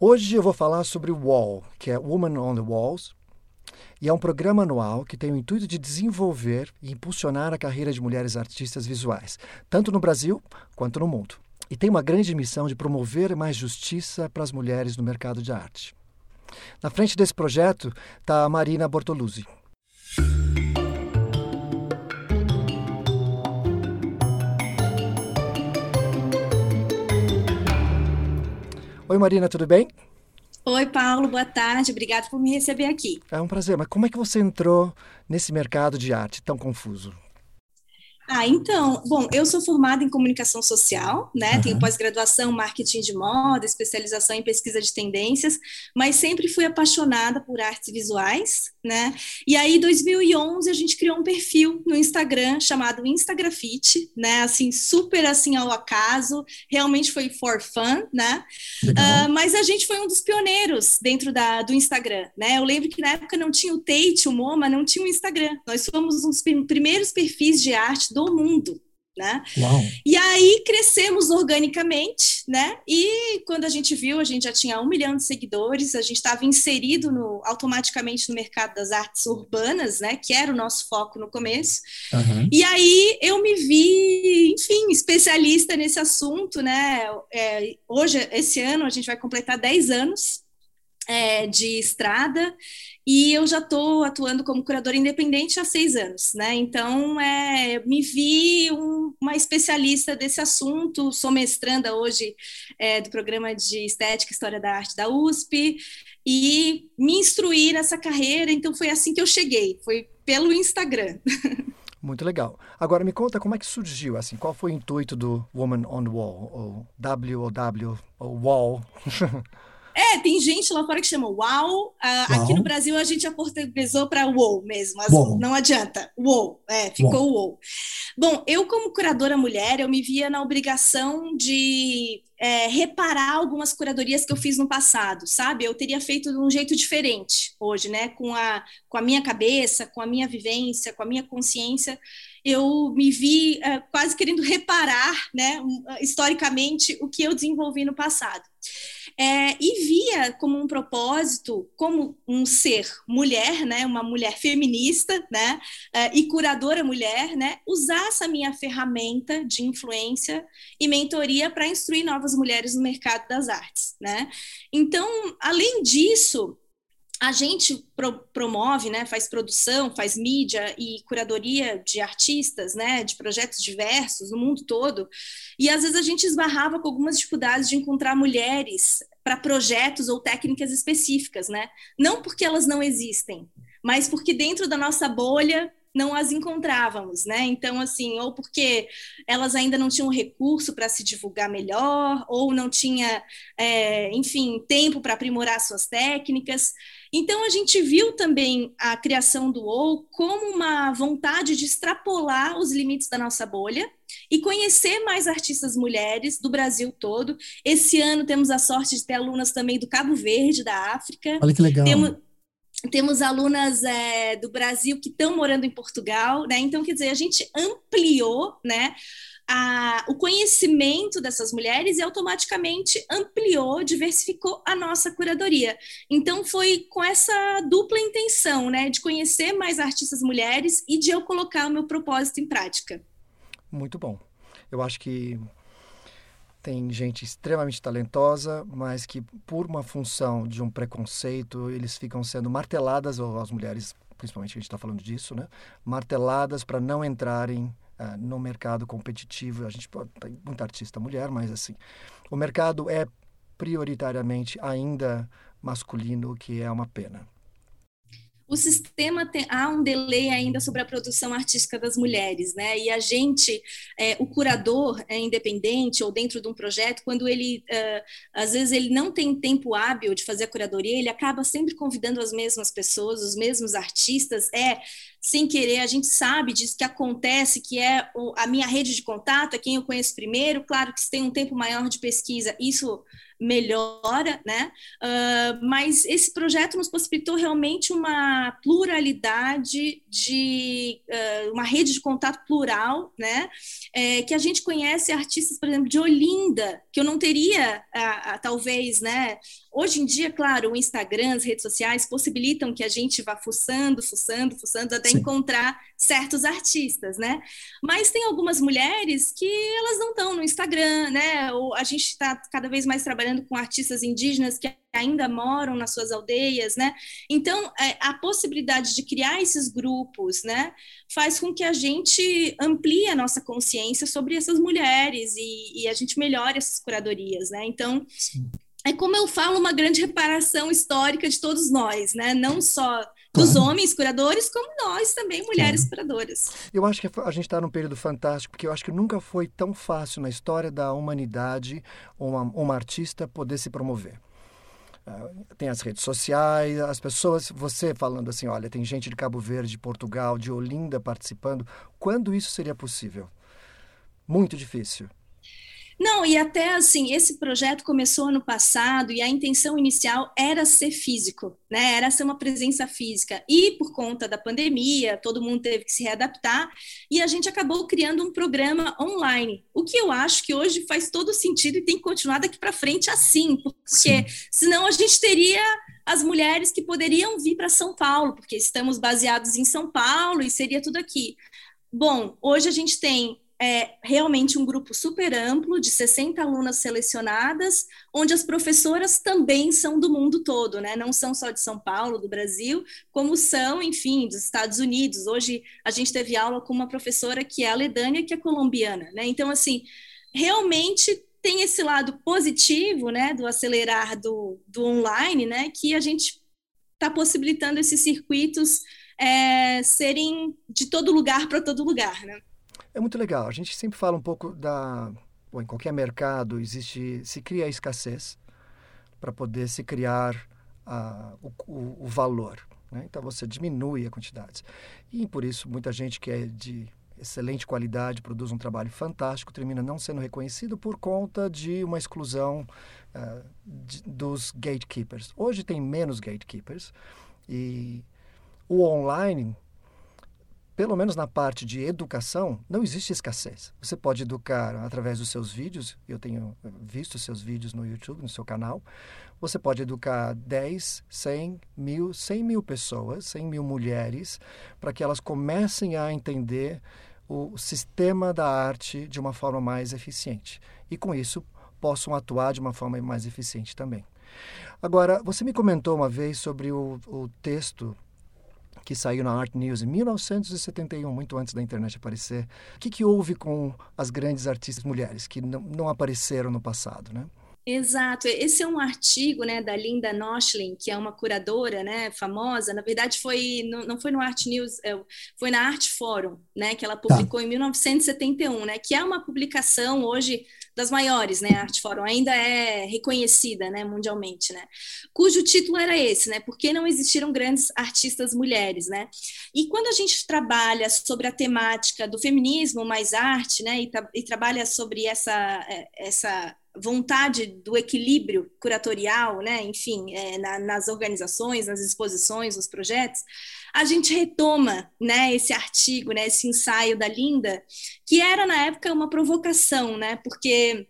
Hoje eu vou falar sobre Wall, que é Woman on the Walls, e é um programa anual que tem o intuito de desenvolver e impulsionar a carreira de mulheres artistas visuais, tanto no Brasil quanto no mundo. E tem uma grande missão de promover mais justiça para as mulheres no mercado de arte. Na frente desse projeto está a Marina Bortoluzzi. Oi, Marina, tudo bem? Oi, Paulo, boa tarde. Obrigada por me receber aqui. É um prazer. Mas como é que você entrou nesse mercado de arte tão confuso? Ah, então, bom, eu sou formada em comunicação social, né? Uhum. Tenho pós-graduação marketing de moda, especialização em pesquisa de tendências, mas sempre fui apaixonada por artes visuais, né? E aí, em 2011, a gente criou um perfil no Instagram chamado Instagrafite, né? Assim, super assim ao acaso, realmente foi for fun, né? Uh, mas a gente foi um dos pioneiros dentro da, do Instagram, né? Eu lembro que na época não tinha o Tate, o MoMA, não tinha o Instagram. Nós fomos um dos primeiros perfis de arte do mundo. Né? Uau. E aí crescemos organicamente, né? E quando a gente viu, a gente já tinha um milhão de seguidores, a gente estava inserido no, automaticamente no mercado das artes urbanas, né? Que era o nosso foco no começo. Uhum. E aí eu me vi, enfim, especialista nesse assunto, né? É, hoje, esse ano, a gente vai completar 10 anos é, de estrada e eu já estou atuando como curadora independente há seis anos, né? Então, é, me vi um, uma especialista desse assunto, sou mestranda hoje é, do programa de Estética e História da Arte da USP e me instruí nessa carreira, então foi assim que eu cheguei, foi pelo Instagram. Muito legal. Agora me conta como é que surgiu, assim, qual foi o intuito do Woman on Wall, ou W ou W ou Wall? É, tem gente lá fora que chama wow. Uh, aqui no Brasil a gente aportuguesou para wow mesmo, mas não adianta. Wow, é, ficou wow. Bom, eu como curadora mulher, eu me via na obrigação de é, reparar algumas curadorias que eu fiz no passado, sabe? Eu teria feito de um jeito diferente hoje, né? Com a, com a minha cabeça, com a minha vivência, com a minha consciência, eu me vi é, quase querendo reparar, né, historicamente, o que eu desenvolvi no passado é, e via como um propósito, como um ser mulher, né, uma mulher feminista, né, é, e curadora mulher, né, usar essa minha ferramenta de influência e mentoria para instruir novas mulheres no mercado das artes, né. Então, além disso, a gente pro, promove, né, faz produção, faz mídia e curadoria de artistas, né, de projetos diversos no mundo todo, e às vezes a gente esbarrava com algumas dificuldades de encontrar mulheres para projetos ou técnicas específicas, né? Não porque elas não existem, mas porque dentro da nossa bolha não as encontrávamos, né? Então, assim, ou porque elas ainda não tinham recurso para se divulgar melhor, ou não tinha, é, enfim, tempo para aprimorar suas técnicas. Então, a gente viu também a criação do OU como uma vontade de extrapolar os limites da nossa bolha e conhecer mais artistas mulheres do Brasil todo. Esse ano temos a sorte de ter alunas também do Cabo Verde, da África. Olha que legal. Temos, temos alunas é, do Brasil que estão morando em Portugal, né? Então, quer dizer, a gente ampliou, né? A, o conhecimento dessas mulheres e automaticamente ampliou, diversificou a nossa curadoria. Então, foi com essa dupla intenção, né, de conhecer mais artistas mulheres e de eu colocar o meu propósito em prática. Muito bom. Eu acho que tem gente extremamente talentosa, mas que por uma função de um preconceito, eles ficam sendo marteladas, ou as mulheres, principalmente a gente está falando disso, né? Marteladas para não entrarem uh, no mercado competitivo. A gente pode, tem muita artista mulher, mas assim, o mercado é prioritariamente ainda masculino, o que é uma pena o sistema tem, há um delay ainda sobre a produção artística das mulheres, né? E a gente, é, o curador é independente ou dentro de um projeto, quando ele, uh, às vezes ele não tem tempo hábil de fazer a curadoria, ele acaba sempre convidando as mesmas pessoas, os mesmos artistas. É, sem querer, a gente sabe disso que acontece, que é a minha rede de contato, é quem eu conheço primeiro. Claro que se tem um tempo maior de pesquisa, isso melhora, né? Uh, mas esse projeto nos possibilitou realmente uma pluralidade de uh, uma rede de contato plural, né? É, que a gente conhece artistas, por exemplo, de Olinda, que eu não teria, talvez, né? Hoje em dia, claro, o Instagram, as redes sociais possibilitam que a gente vá fuçando, fuçando, fuçando até Sim. encontrar certos artistas, né? Mas tem algumas mulheres que elas não estão no Instagram, né? Ou a gente está cada vez mais trabalhando com artistas indígenas que ainda moram nas suas aldeias, né? Então, é, a possibilidade de criar esses grupos, né, faz com que a gente amplie a nossa consciência sobre essas mulheres e, e a gente melhore essas curadorias, né? Então, Sim. é como eu falo, uma grande reparação histórica de todos nós, né? Não só dos claro. homens curadores, como nós também, mulheres claro. curadoras. Eu acho que a gente está num período fantástico, porque eu acho que nunca foi tão fácil na história da humanidade uma, uma artista poder se promover. Ah, tem as redes sociais, as pessoas, você falando assim, olha, tem gente de Cabo Verde, de Portugal, de Olinda participando. Quando isso seria possível? Muito difícil. Não, e até assim, esse projeto começou ano passado e a intenção inicial era ser físico, né? Era ser uma presença física. E por conta da pandemia, todo mundo teve que se readaptar e a gente acabou criando um programa online. O que eu acho que hoje faz todo sentido e tem que continuar daqui para frente assim, porque Sim. senão a gente teria as mulheres que poderiam vir para São Paulo, porque estamos baseados em São Paulo e seria tudo aqui. Bom, hoje a gente tem é realmente um grupo super amplo, de 60 alunas selecionadas, onde as professoras também são do mundo todo, né? Não são só de São Paulo, do Brasil, como são, enfim, dos Estados Unidos. Hoje a gente teve aula com uma professora que é a Ledânia, que é colombiana, né? Então, assim, realmente tem esse lado positivo, né, do acelerar do, do online, né, que a gente está possibilitando esses circuitos é, serem de todo lugar para todo lugar, né? É muito legal. A gente sempre fala um pouco da. Bom, em qualquer mercado existe. se cria a escassez para poder se criar uh, o, o, o, valor. Né? Então você diminui a quantidade. E por isso muita gente que é de excelente qualidade, produz um trabalho fantástico, termina não sendo reconhecido por conta de uma exclusão uh, de, dos gatekeepers. Hoje tem menos gatekeepers e o online pelo menos na parte de educação, não existe escassez. Você pode educar através dos seus vídeos, eu tenho visto seus vídeos no YouTube, no seu canal. Você pode educar 10, 100 mil, 100 mil pessoas, 100 mil mulheres, para que elas comecem a entender o sistema da arte de uma forma mais eficiente. E com isso, possam atuar de uma forma mais eficiente também. Agora, você me comentou uma vez sobre o, o texto que saiu na Art News em 1971, muito antes da internet aparecer. O que, que houve com as grandes artistas mulheres que não, não apareceram no passado, né? Exato. Esse é um artigo, né, da Linda Noschlin, que é uma curadora, né, famosa. Na verdade, foi não, não foi no Art News, é, foi na Art Forum, né, que ela tá. publicou tá. em 1971, né, que é uma publicação hoje das maiores, né, a Art Forum ainda é reconhecida, né, mundialmente, né, cujo título era esse, né, por que não existiram grandes artistas mulheres, né, e quando a gente trabalha sobre a temática do feminismo mais arte, né, e, tra e trabalha sobre essa, é, essa vontade do equilíbrio curatorial, né, enfim, é, na, nas organizações, nas exposições, nos projetos, a gente retoma, né, esse artigo, né, esse ensaio da Linda, que era na época uma provocação, né, porque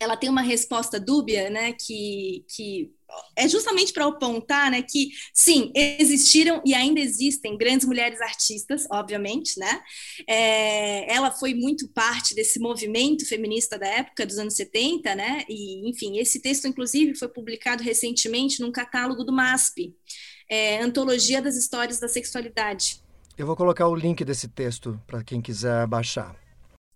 ela tem uma resposta dúbia, né, que, que é justamente para apontar, né, que sim, existiram e ainda existem grandes mulheres artistas, obviamente, né, é, ela foi muito parte desse movimento feminista da época dos anos 70, né, e enfim, esse texto inclusive foi publicado recentemente num catálogo do MASP, é, Antologia das Histórias da Sexualidade. Eu vou colocar o link desse texto para quem quiser baixar.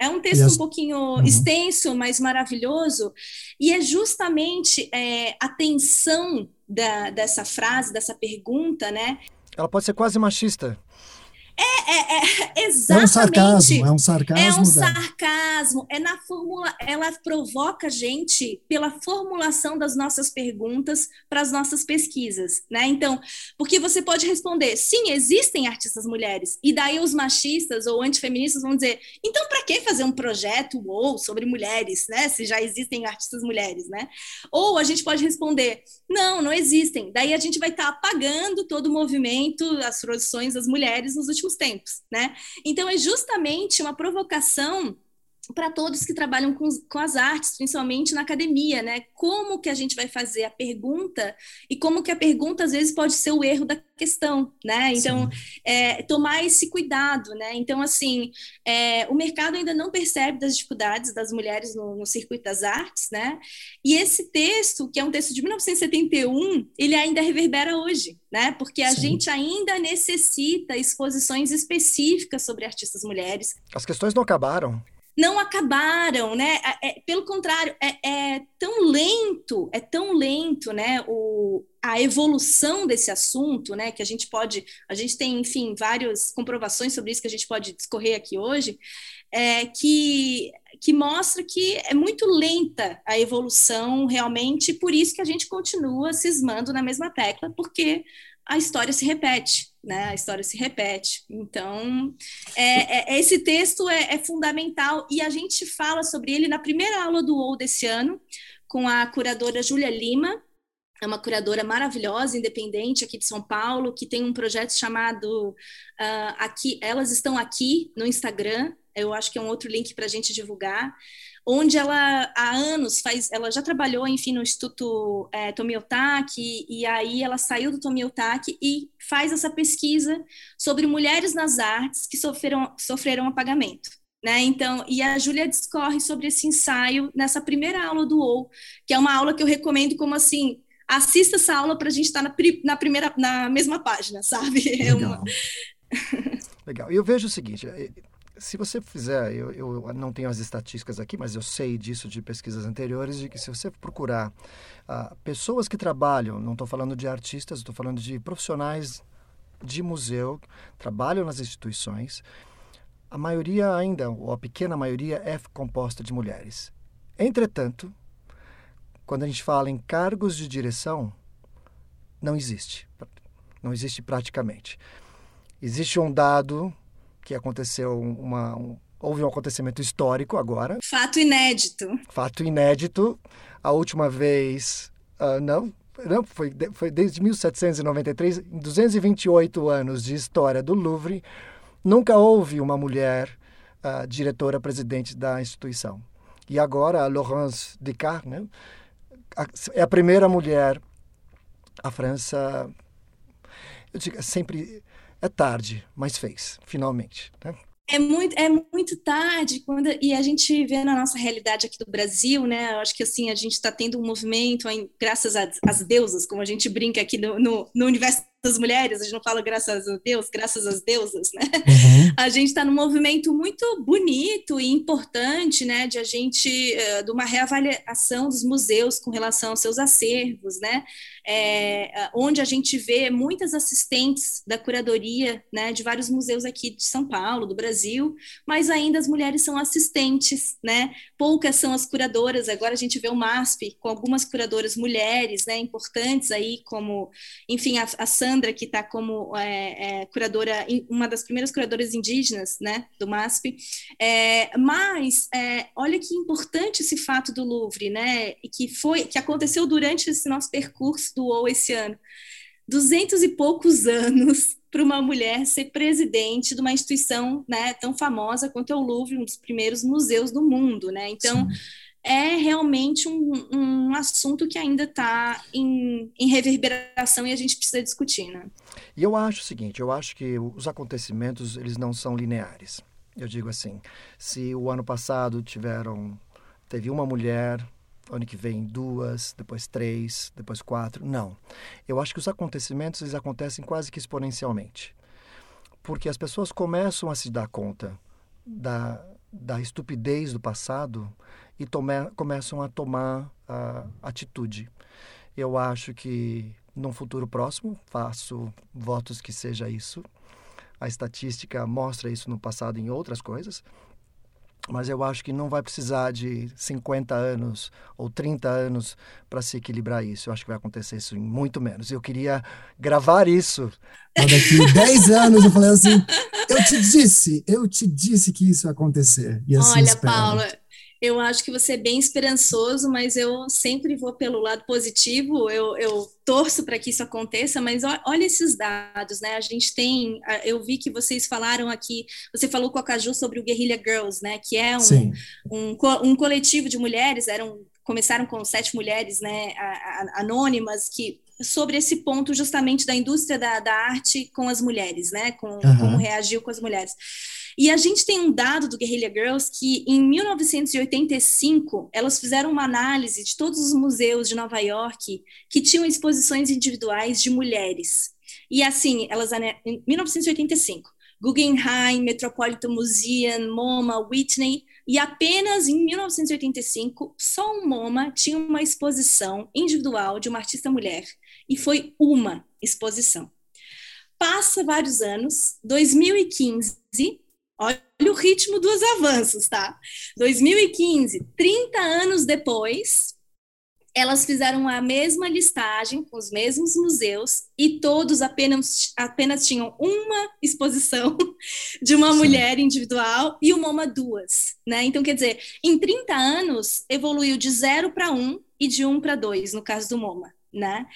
É um texto um pouquinho uhum. extenso, mas maravilhoso, e é justamente é, a tensão da, dessa frase, dessa pergunta, né? Ela pode ser quase machista. É, é, é, exatamente. É um sarcasmo, é um sarcasmo. É um sarcasmo. É na formula, ela provoca a gente pela formulação das nossas perguntas para as nossas pesquisas, né? Então, porque você pode responder, sim, existem artistas mulheres, e daí os machistas ou antifeministas vão dizer, então para que fazer um projeto ou sobre mulheres, né? Se já existem artistas mulheres, né? Ou a gente pode responder, não, não existem. Daí a gente vai estar tá apagando todo o movimento, as produções das mulheres nos últimos tempos, né? Então é justamente uma provocação para todos que trabalham com, com, as artes, principalmente na academia, né? Como que a gente vai fazer a pergunta e como que a pergunta às vezes pode ser o erro da questão, né? Então, é, tomar esse cuidado, né? Então, assim, é, o mercado ainda não percebe das dificuldades das mulheres no, no, circuito das artes, né? E esse texto, que é um texto de 1971, ele ainda reverbera hoje, né? Porque a Sim. gente ainda necessita exposições específicas sobre artistas mulheres. As questões não acabaram não acabaram, né? É, é, pelo contrário, é, é, tão lento, é tão lento, né? O, a evolução desse assunto, né? Que a gente pode, a gente tem, enfim, várias comprovações sobre isso que a gente pode discorrer aqui hoje, é, que que mostra que é muito lenta a evolução realmente, por isso que a gente continua cismando na mesma tecla, porque a história se repete, né? A história se repete. Então, é, é, esse texto é, é, fundamental e a gente fala sobre ele na primeira aula do OU desse ano, com a curadora Júlia Lima, é uma curadora maravilhosa, independente aqui de São Paulo, que tem um projeto chamado uh, aqui, Elas Estão Aqui no Instagram. Eu acho que é um outro link para a gente divulgar onde ela há anos faz, ela já trabalhou, enfim, no Instituto é, Tomiotaki, e aí ela saiu do Tomiotaki e faz essa pesquisa sobre mulheres nas artes que sofreram, sofreram apagamento. Né? Então, e a Júlia discorre sobre esse ensaio nessa primeira aula do OU, que é uma aula que eu recomendo como assim, assista essa aula para a gente estar tá na, na, primeira, na mesma página, sabe? É Legal. uma... Legal. Eu vejo o seguinte, se você fizer, eu, eu, não tenho as estatísticas aqui, mas eu sei disso de pesquisas anteriores, de que se você procurar uh, pessoas que trabalham, não estou falando de artistas, estou falando de profissionais de museu, trabalham nas instituições, a maioria ainda, ou a pequena maioria, é composta de mulheres. Entretanto, quando a gente fala em cargos de direção, não existe. Não existe praticamente. Existe um dado que aconteceu uma, um, houve um acontecimento histórico agora. Fato inédito. Fato inédito. A última vez, uh, não, não foi, foi desde 1793, em 228 anos de história do Louvre, nunca houve uma mulher uh, diretora-presidente da instituição. E agora a Laurence Descartes né, é a primeira mulher. A França, eu digo, sempre é tarde, mas fez, finalmente. Né? É muito, é muito tarde quando e a gente vê na nossa realidade aqui do Brasil, né? Eu acho que assim a gente está tendo um movimento, graças às deusas, como a gente brinca aqui no, no, no universo das mulheres, a gente não fala graças a Deus, graças às deusas, né? Uhum. A gente está num movimento muito bonito e importante, né, de a gente, uh, de uma reavaliação dos museus com relação aos seus acervos, né? É, onde a gente vê muitas assistentes da curadoria, né, de vários museus aqui de São Paulo, do Brasil, mas ainda as mulheres são assistentes, né? Poucas são as curadoras. Agora a gente vê o MASP com algumas curadoras mulheres, né, importantes aí, como, enfim, a, a Sandra, que está como é, é, curadora, uma das primeiras curadoras indígenas né, do MASP. É, mas é, olha que importante esse fato do Louvre, né? Que foi, que aconteceu durante esse nosso percurso do OU esse ano. Duzentos e poucos anos para uma mulher ser presidente de uma instituição né, tão famosa quanto é o Louvre, um dos primeiros museus do mundo, né? Então, Sim é realmente um, um assunto que ainda está em, em, reverberação e a gente precisa discutir, né? E eu acho o seguinte, eu acho que os acontecimentos, eles não são lineares. Eu digo assim, se o ano passado tiveram, teve uma mulher, ano que vem duas, depois três, depois quatro, não. Eu acho que os acontecimentos, eles acontecem quase que exponencialmente. Porque as pessoas começam a se dar conta da, da estupidez do passado e tome, começam a tomar a atitude. Eu acho que num futuro próximo, faço votos que seja isso. A estatística mostra isso no passado em outras coisas, mas eu acho que não vai precisar de 50 anos ou 30 anos para se equilibrar isso. Eu acho que vai acontecer isso em muito menos. Eu queria gravar isso. Daqui 10 anos eu falei assim: eu te disse, eu te disse que isso ia acontecer. E assim Olha, Paula, Eu acho que você é bem esperançoso, mas eu sempre vou pelo lado positivo. Eu, eu torço para que isso aconteça, mas olha esses dados, né? A gente tem, eu vi que vocês falaram aqui, você falou com a Caju sobre o Guerrilla Girls, né? Que é um, um, um, coletivo de mulheres, eram começaram com sete mulheres, né? Anônimas que sobre esse ponto justamente da indústria da, da arte com as mulheres, né? Com uhum. como reagiu com as mulheres. E a gente tem um dado do Guerrilla Girls que em 1985 elas fizeram uma análise de todos os museus de Nova York que tinham exposições individuais de mulheres. E assim, elas em 1985, Guggenheim, Metropolitan Museum, MoMA, Whitney, e apenas em 1985, só um MoMA tinha uma exposição individual de uma artista mulher, e foi uma exposição. Passa vários anos, 2015, Olha o ritmo dos avanços, tá? 2015, 30 anos depois, elas fizeram a mesma listagem com os mesmos museus e todos apenas, apenas tinham uma exposição de uma Sim. mulher individual e o MoMA duas, né? Então, quer dizer, em 30 anos, evoluiu de zero para um e de um para dois, no caso do MoMA, né?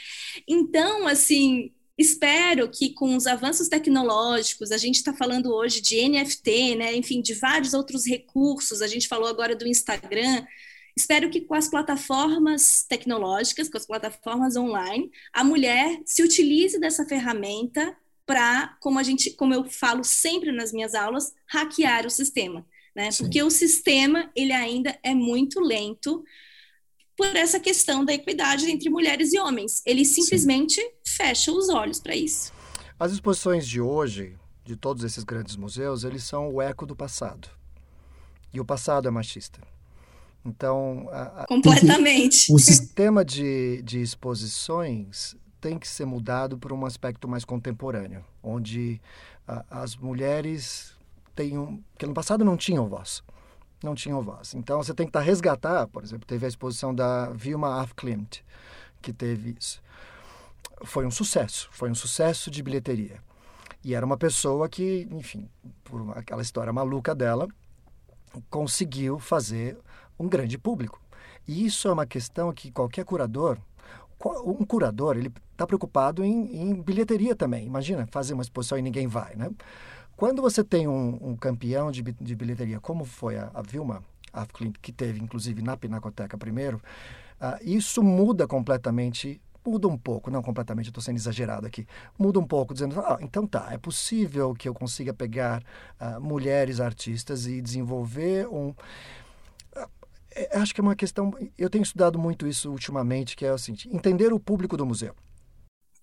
Então, assim, espero que com os avanços tecnológicos, a gente está falando hoje de NFT, né, enfim, de vários outros recursos, a gente falou agora do Instagram, espero que com as plataformas tecnológicas, com as plataformas online, a mulher se utilize dessa ferramenta para, como a gente, como eu falo sempre nas minhas aulas, hackear o sistema, né? Sim. Porque o sistema ele ainda é muito lento por essa questão da equidade entre mulheres e homens. Ele simplesmente Sim. fecha os olhos para isso. As exposições de hoje, de todos esses grandes museus, eles são o eco do passado. E o passado é machista. Então, a, a, completamente. O sistema de, de exposições tem que ser mudado para um aspecto mais contemporâneo, onde a, as mulheres têm um, que no passado não tinham voz não tinham voz. Então você tem que estar tá resgatar, por exemplo, teve a exposição da Vilma af Klimt, que teve isso. Foi um sucesso, foi um sucesso de bilheteria. E era uma pessoa que, enfim, por aquela história maluca dela, conseguiu fazer um grande público. E isso é uma questão que qualquer curador, um curador, ele está preocupado em, em bilheteria também. Imagina fazer uma exposição e ninguém vai, né? Quando você tem um, um campeão de, de, bilheteria, como foi a, a Vilma Afklint, que teve inclusive na Pinacoteca primeiro, uh, isso muda completamente muda um pouco, não completamente, estou sendo exagerado aqui, muda um pouco, dizendo, ah, então tá, é possível que eu consiga pegar uh, mulheres artistas e desenvolver um. Uh, acho que é uma questão, eu tenho estudado muito isso ultimamente, que é o seguinte, entender o público do museu.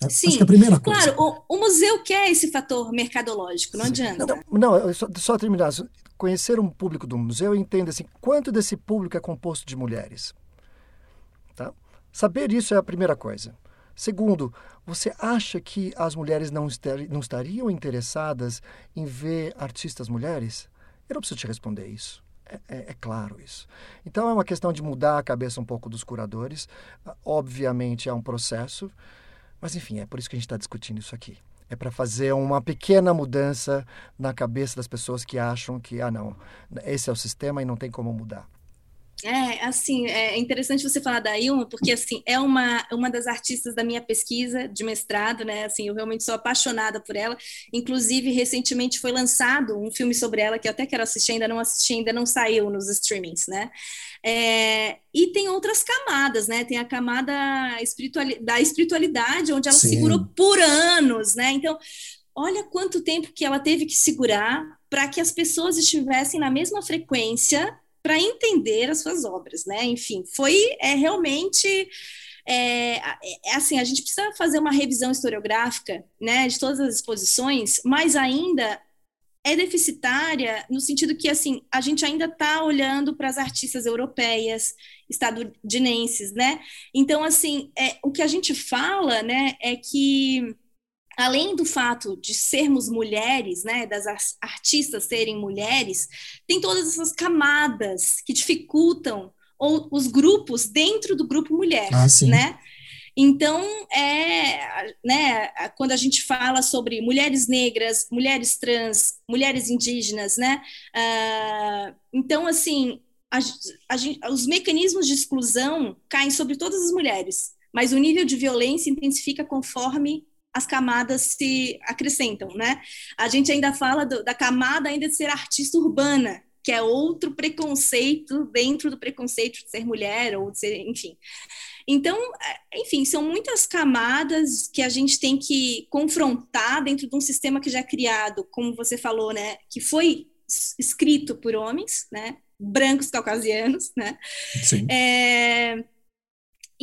Sim, Acho que é a primeira coisa. Claro, o, o, museu quer esse fator mercadológico, não Sim. adianta. Não, não só, só terminar. Conhecer um público do museu entenda assim, quanto desse público é composto de mulheres. Tá? Saber isso é a primeira coisa. Segundo, você acha que as mulheres não, estar, não estariam interessadas em ver artistas mulheres? Eu não preciso te responder isso. É, é, é, claro isso. Então é uma questão de mudar a cabeça um pouco dos curadores. Obviamente é um processo. Mas, enfim, é por isso que a gente está discutindo isso aqui. É para fazer uma pequena mudança na cabeça das pessoas que acham que, ah, não, esse é o sistema e não tem como mudar. É, assim, é interessante você falar da Ilma, porque, assim, é uma, uma das artistas da minha pesquisa de mestrado, né, assim, eu realmente sou apaixonada por ela, inclusive, recentemente foi lançado um filme sobre ela, que eu até quero assistir, ainda não assisti, ainda não saiu nos streamings, né, é, e tem outras camadas, né, tem a camada espirituali da espiritualidade, onde ela Sim. segurou por anos, né, então, olha quanto tempo que ela teve que segurar para que as pessoas estivessem na mesma frequência para entender as suas obras, né? Enfim, foi é, realmente é, é, assim, a gente precisa fazer uma revisão historiográfica, né, de todas as exposições, mas ainda é deficitária no sentido que, assim, a gente ainda está olhando para as artistas europeias, estadunidenses, né? Então, assim, é, o que a gente fala, né, é que além do fato de sermos mulheres, né, das artistas serem mulheres, tem todas essas camadas que dificultam ou os grupos dentro do grupo mulher, ah, né? Então, é, né, quando a gente fala sobre mulheres negras, mulheres trans, mulheres indígenas, né? Uh, então, assim, a, a, os mecanismos de exclusão caem sobre todas as mulheres, mas o nível de violência intensifica conforme as camadas se acrescentam, né? A gente ainda fala do, da camada ainda de ser artista urbana, que é outro preconceito dentro do preconceito de ser mulher ou de ser, enfim. Então, é, enfim, são muitas camadas que a gente tem que confrontar dentro de um sistema que já é criado, como você falou, né, que foi escrito por homens, né, brancos caucasianos, né? Sim. É,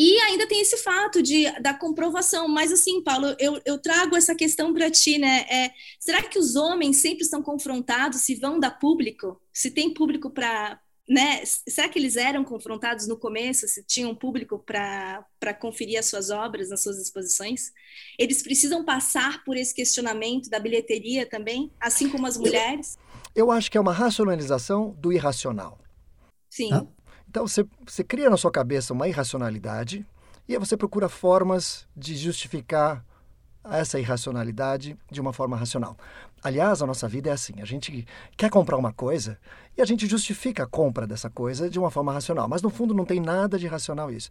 e ainda tem esse fato de, da comprovação, mas assim, Paulo, eu, eu trago essa questão para ti, né? É, será que os homens sempre estão confrontados se vão dar público? Se tem público para. Né? Será que eles eram confrontados no começo, se tinham público para conferir as suas obras, nas suas exposições? Eles precisam passar por esse questionamento da bilheteria também, assim como as mulheres? Eu acho que é uma racionalização do irracional. Sim. Tá? Então você, você cria na sua cabeça uma irracionalidade e aí você procura formas de justificar essa irracionalidade de uma forma racional. Aliás, a nossa vida é assim: a gente quer comprar uma coisa e a gente justifica a compra dessa coisa de uma forma racional, mas no fundo não tem nada de racional isso.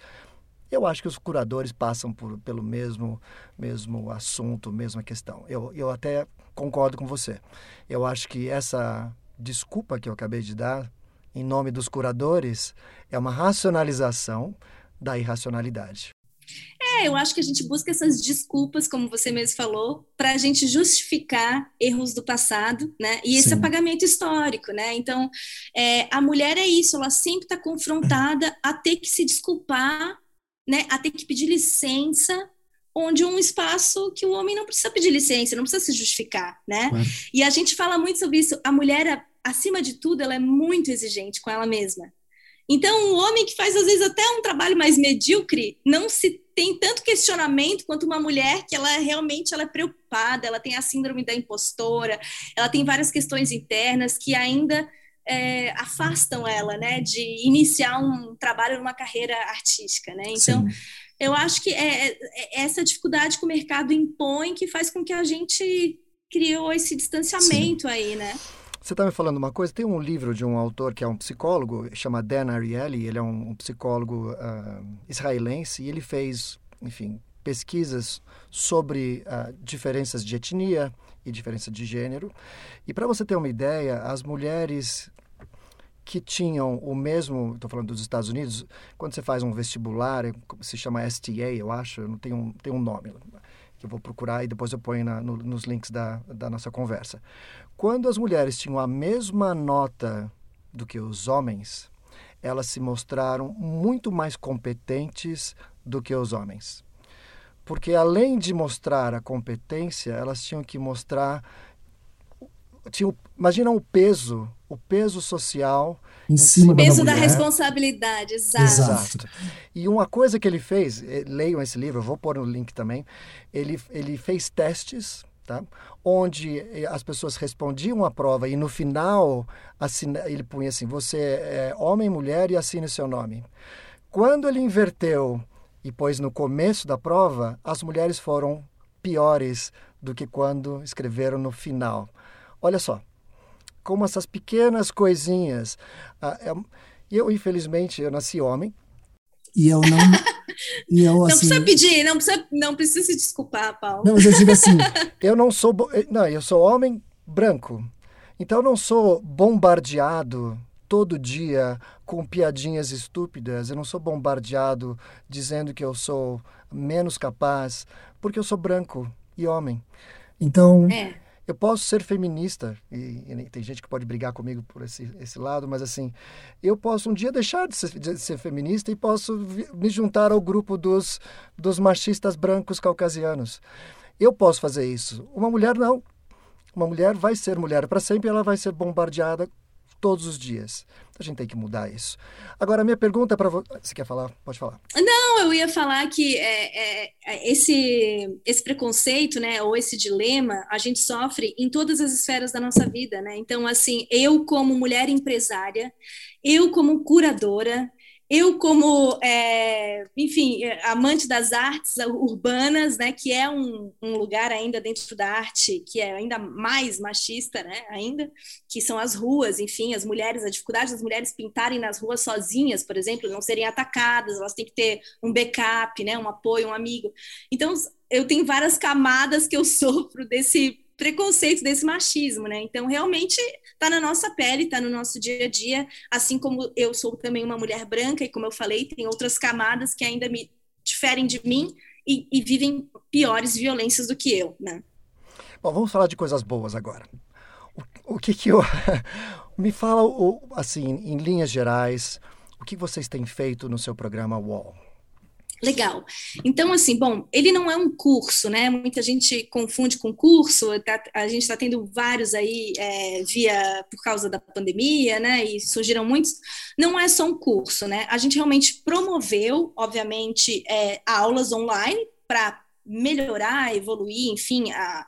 Eu acho que os curadores passam por, pelo mesmo, mesmo assunto, mesma questão. Eu, eu até concordo com você. Eu acho que essa desculpa que eu acabei de dar, em nome dos curadores, é uma racionalização da irracionalidade. É, eu acho que a gente busca essas desculpas, como você mesmo falou, para a gente justificar erros do passado, né? E esse Sim. apagamento histórico, né? Então, é, a mulher é isso, ela sempre está confrontada a ter que se desculpar, né? A ter que pedir licença onde um espaço que o homem não precisa pedir licença, não precisa se justificar, né? E a gente fala muito sobre isso. A mulher, acima de tudo, ela é muito exigente com ela mesma. Então, um homem que faz às vezes até um trabalho mais medíocre, não se tem tanto questionamento quanto uma mulher que ela realmente ela é preocupada, ela tem a síndrome da impostora, ela tem várias questões internas que ainda é, afastam ela, né, de iniciar um trabalho numa carreira artística, né? Então, Sim eu acho que é, é, é, essa dificuldade que o mercado impõe que faz com que a gente criou esse distanciamento Sim. aí, né? Você está me falando uma coisa, tem um livro de um autor que é um psicólogo, chama Dan Ariely, ele é um, psicólogo uh, israelense e ele fez, enfim, pesquisas sobre uh, diferenças de etnia e diferença de gênero. E para você ter uma ideia, as mulheres que tinham o mesmo, estou falando dos Estados Unidos, quando você faz um vestibular, é, se chama STA, eu acho, não tem um, tem um nome, que eu vou procurar e depois eu ponho na, no, nos links da, da nossa conversa. Quando as mulheres tinham a mesma nota do que os homens, elas se mostraram muito mais competentes do que os homens. Porque além de mostrar a competência, elas tinham que mostrar tinha, imagina o peso, o peso social em cima o peso da, da responsabilidade, exato. exato. E uma coisa que ele fez, eh, leiam esse livro, eu vou pôr no link também. Ele ele fez testes, tá? Onde eh, as pessoas respondiam a prova e no final assina, ele punha assim: você é homem, mulher e assine seu nome. Quando ele inverteu e pôs no começo da prova, as mulheres foram piores do que quando escreveram no final. Olha só, como essas pequenas coisinhas. Ah, é, eu, infelizmente, eu nasci homem. E eu não. E eu, assim, não precisa pedir, não precisa, não precisa se desculpar, Paulo. Não, mas eu digo assim. eu não sou. Não, eu sou homem branco. Então eu não sou bombardeado todo dia com piadinhas estúpidas. Eu não sou bombardeado dizendo que eu sou menos capaz, porque eu sou branco e homem. Então. É eu posso ser feminista, e, e, tem gente que pode brigar comigo por esse, esse lado, mas assim, eu posso um dia deixar de ser, de ser feminista e posso me juntar ao grupo dos, dos machistas brancos caucasianos. Eu posso fazer isso. Uma mulher não. Uma mulher vai ser mulher para sempre, ela vai ser bombardeada todos os dias. A gente tem que mudar isso. Agora, minha pergunta para você. Você quer falar? Pode falar. Não, eu ia falar que é, é, é, esse, esse preconceito, né, ou esse dilema, a gente sofre em todas as esferas da nossa vida, né? Então, assim, eu como mulher empresária, eu como curadora, eu como, é, enfim, amante das artes urbanas, né, que é um, um, lugar ainda dentro da arte que é ainda mais machista, né, ainda, que são as ruas, enfim, as mulheres, a dificuldade das mulheres pintarem nas ruas sozinhas, por exemplo, não serem atacadas, elas têm que ter um backup, né, um apoio, um amigo. Então, eu tenho várias camadas que eu sofro desse preconceito desse machismo, né? Então, realmente está na nossa pele, está no nosso dia a dia, assim como eu sou também uma mulher branca e, como eu falei, tem outras camadas que ainda me diferem de mim e, e vivem piores violências do que eu, né? Bom, vamos falar de coisas boas agora. O, o que que eu... me fala, assim, em linhas gerais, o que vocês têm feito no seu programa Wall? Legal. Então, assim, bom, ele não é um curso, né? Muita gente confunde com curso, tá, a gente está tendo vários aí é, via por causa da pandemia, né? E surgiram muitos. Não é só um curso, né? A gente realmente promoveu, obviamente, é, aulas online para melhorar, evoluir, enfim, a,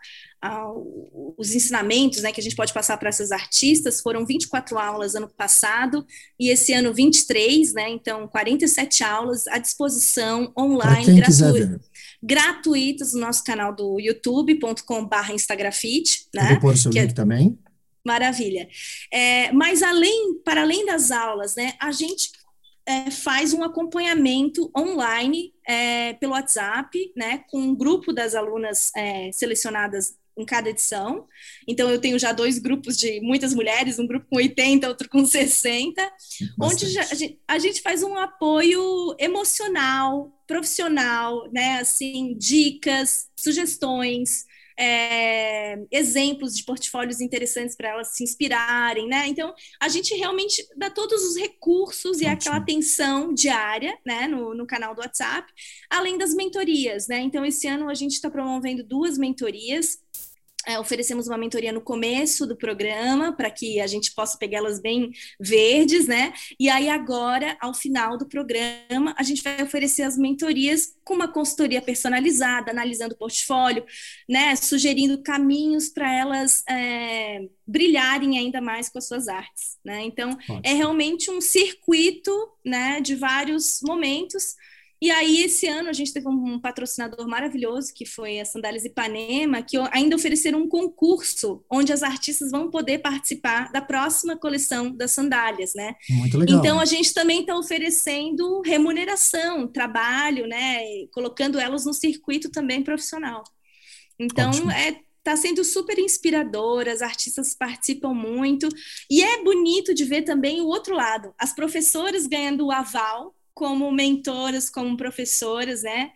os ensinamentos né, que a gente pode passar para essas artistas. Foram 24 aulas ano passado e esse ano 23, né? Então, 47 aulas à disposição online, gratu gratuitas no nosso canal do youtube.com.br Instagrafit. Né? Eu vou pôr o seu é link é... também. Maravilha. É, mas além, para além das aulas, né, a gente é, faz um acompanhamento online é, pelo WhatsApp, né, com um grupo das alunas é, selecionadas em cada edição. Então, eu tenho já dois grupos de muitas mulheres, um grupo com 80, outro com 60, Bastante. onde já, a, gente, a, gente, faz um apoio emocional, profissional, né? Assim, dicas, sugestões, é, exemplos de portfólios interessantes para elas se inspirarem, né? Então, a gente realmente dá todos os recursos Ótimo. e aquela atenção diária, né, no, no canal do WhatsApp, além das mentorias, né? Então, esse ano a gente está promovendo duas mentorias é, oferecemos uma mentoria no começo do programa para que a gente possa pegá-las bem verdes, né? E aí agora, ao final do programa, a gente vai oferecer as mentorias com uma consultoria personalizada, analisando o portfólio, né? Sugerindo caminhos para elas é, brilharem ainda mais com as suas artes, né? Então, Ótimo. é realmente um circuito, né? De vários momentos e aí, esse ano, a gente teve um patrocinador maravilhoso, que foi a Sandálias Ipanema, que ainda ofereceram um concurso onde as artistas vão poder participar da próxima coleção das sandálias, né? Muito legal. Então, a gente também está oferecendo remuneração, trabalho, né? Colocando elas no circuito também profissional. Então, Ótimo. é está sendo super inspirador, as artistas participam muito, e é bonito de ver também o outro lado, as professoras ganhando o aval como mentoras, como professoras, né?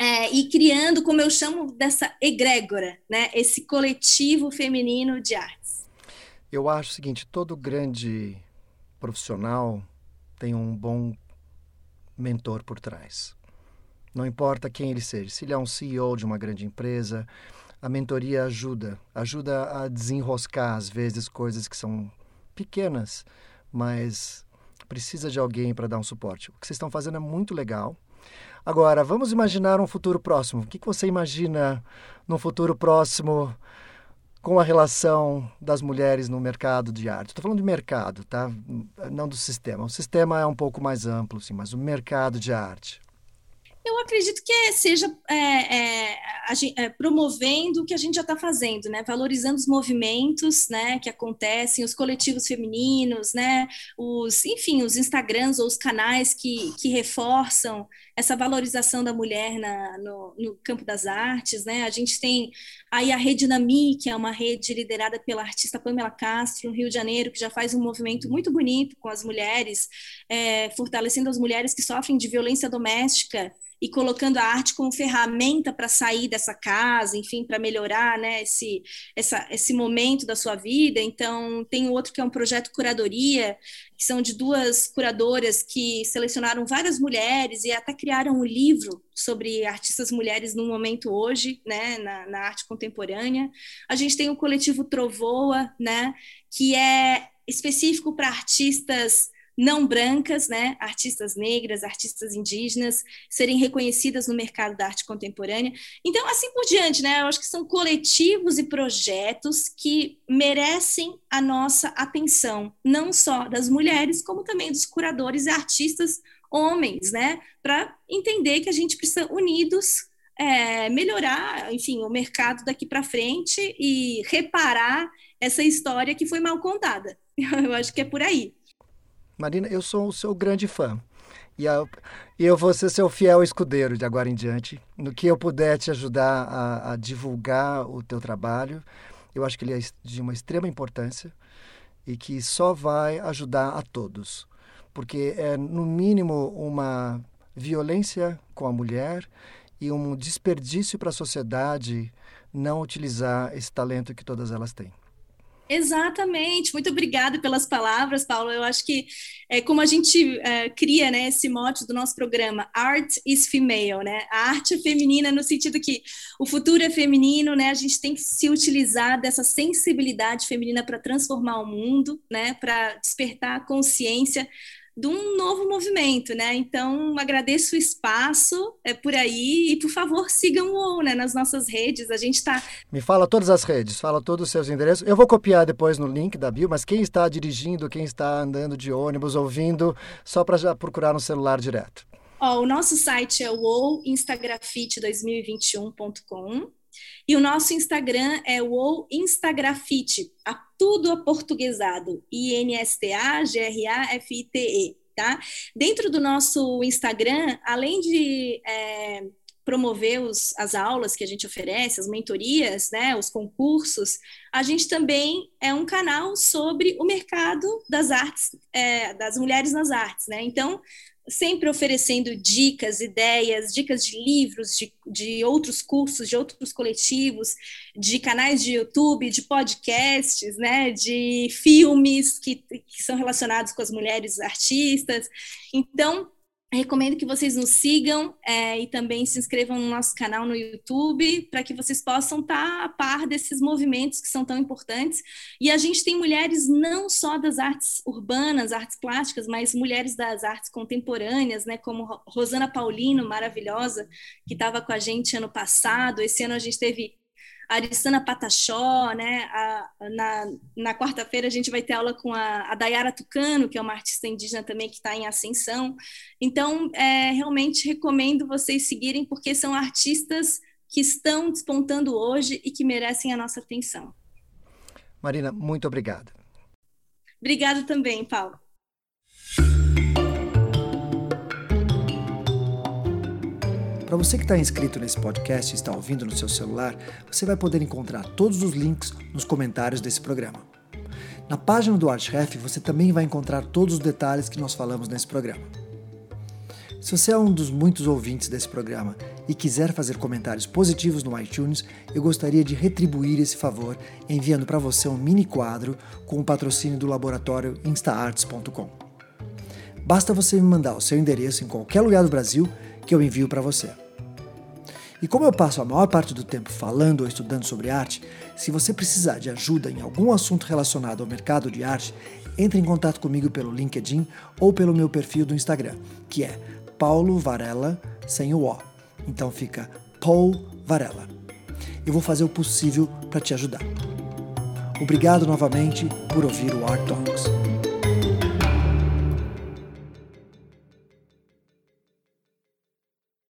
É, e criando, como eu chamo dessa egrégora, né? Esse coletivo feminino de artes. Eu acho o seguinte: todo grande profissional tem um bom mentor por trás. Não importa quem ele seja, se ele é um CEO de uma grande empresa, a mentoria ajuda, ajuda a desenroscar às vezes coisas que são pequenas, mas precisa de alguém para dar um suporte. O que vocês estão fazendo é muito legal. Agora, vamos imaginar um futuro próximo. O que você imagina no futuro próximo com a relação das mulheres no mercado de arte? Estou falando de mercado, tá? Não do sistema. O sistema é um pouco mais amplo, sim, mas o mercado de arte. Acredito que seja é, é, é, promovendo o que a gente já está fazendo, né? Valorizando os movimentos, né? Que acontecem, os coletivos femininos, né? Os, enfim, os Instagrams ou os canais que, que reforçam essa valorização da mulher na, no, no, campo das artes, né? A gente tem aí a Rede Nami, que é uma rede liderada pela artista Pamela Castro, no Rio de Janeiro, que já faz um movimento muito bonito com as mulheres, é, fortalecendo as mulheres que sofrem de violência doméstica e colocando a arte como ferramenta para sair dessa casa, enfim, para melhorar né, esse, essa, esse momento da sua vida. Então, tem outro que é um projeto curadoria, que são de duas curadoras que selecionaram várias mulheres e até criaram um livro sobre artistas mulheres no momento hoje, né, na, na arte contemporânea. A gente tem o coletivo Trovoa, né, que é específico para artistas não brancas, né, artistas negras, artistas indígenas, serem reconhecidas no mercado da arte contemporânea. Então, assim por diante, né? Eu acho que são coletivos e projetos que merecem a nossa atenção, não só das mulheres, como também dos curadores e artistas homens, né? Para entender que a gente precisa unidos é, melhorar, enfim, o mercado daqui para frente e reparar essa história que foi mal contada. Eu acho que é por aí. Marina, eu sou o seu grande fã. E eu vou ser seu fiel escudeiro de agora em diante. No que eu puder te ajudar a, a divulgar o teu trabalho, eu acho que ele é de uma extrema importância e que só vai ajudar a todos. Porque é, no mínimo, uma violência com a mulher e um desperdício para a sociedade não utilizar esse talento que todas elas têm. Exatamente, muito obrigada pelas palavras, Paulo. Eu acho que é, como a gente é, cria né, esse mote do nosso programa, Art is Female, né? A arte é feminina no sentido que o futuro é feminino, né? A gente tem que se utilizar dessa sensibilidade feminina para transformar o mundo, né? Para despertar a consciência de um novo movimento, né? Então, agradeço o espaço é por aí e, por favor, sigam o UOL, né, nas nossas redes. A gente está... Me fala todas as redes, fala todos os seus endereços. Eu vou copiar depois no link da bio, mas quem está dirigindo, quem está andando de ônibus, ouvindo, só para já procurar no celular direto. Ó, o nosso site é o instagrafite2021.com e o nosso Instagram é o Instagrafite, a tudo aportuguesado, I-N-S-T-A-G-R-A-F-I-T-E, tá? Dentro do nosso Instagram, além de é, promover os, as aulas que a gente oferece, as mentorias, né, os concursos, a gente também é um canal sobre o mercado das artes, é, das mulheres nas artes, né? Então, sempre oferecendo dicas, ideias, dicas de livros, de, de outros cursos, de outros coletivos, de canais de YouTube, de podcasts, né, de filmes que, que são relacionados com as mulheres artistas. Então, Recomendo que vocês nos sigam é, e também se inscrevam no nosso canal no YouTube para que vocês possam estar a par desses movimentos que são tão importantes. E a gente tem mulheres não só das artes urbanas, artes plásticas, mas mulheres das artes contemporâneas, né, como Rosana Paulino, maravilhosa, que estava com a gente ano passado. Esse ano a gente teve a Aristana Patachó, né? A, na, na quarta-feira a gente vai ter aula com a, a Dayara Tucano, que é uma artista indígena também que está em ascensão. Então, é, realmente recomendo vocês seguirem, porque são artistas que estão despontando hoje e que merecem a nossa atenção. Marina, muito obrigado. Obrigada também, Paulo. Para você que está inscrito nesse podcast e está ouvindo no seu celular, você vai poder encontrar todos os links nos comentários desse programa. Na página do ArtRef você também vai encontrar todos os detalhes que nós falamos nesse programa. Se você é um dos muitos ouvintes desse programa e quiser fazer comentários positivos no iTunes, eu gostaria de retribuir esse favor enviando para você um mini quadro com o patrocínio do laboratório instaarts.com. Basta você me mandar o seu endereço em qualquer lugar do Brasil que eu envio para você. E como eu passo a maior parte do tempo falando ou estudando sobre arte, se você precisar de ajuda em algum assunto relacionado ao mercado de arte, entre em contato comigo pelo LinkedIn ou pelo meu perfil do Instagram, que é Paulo Varela sem o O. Então fica Paul Varela. Eu vou fazer o possível para te ajudar. Obrigado novamente por ouvir o Art Talks.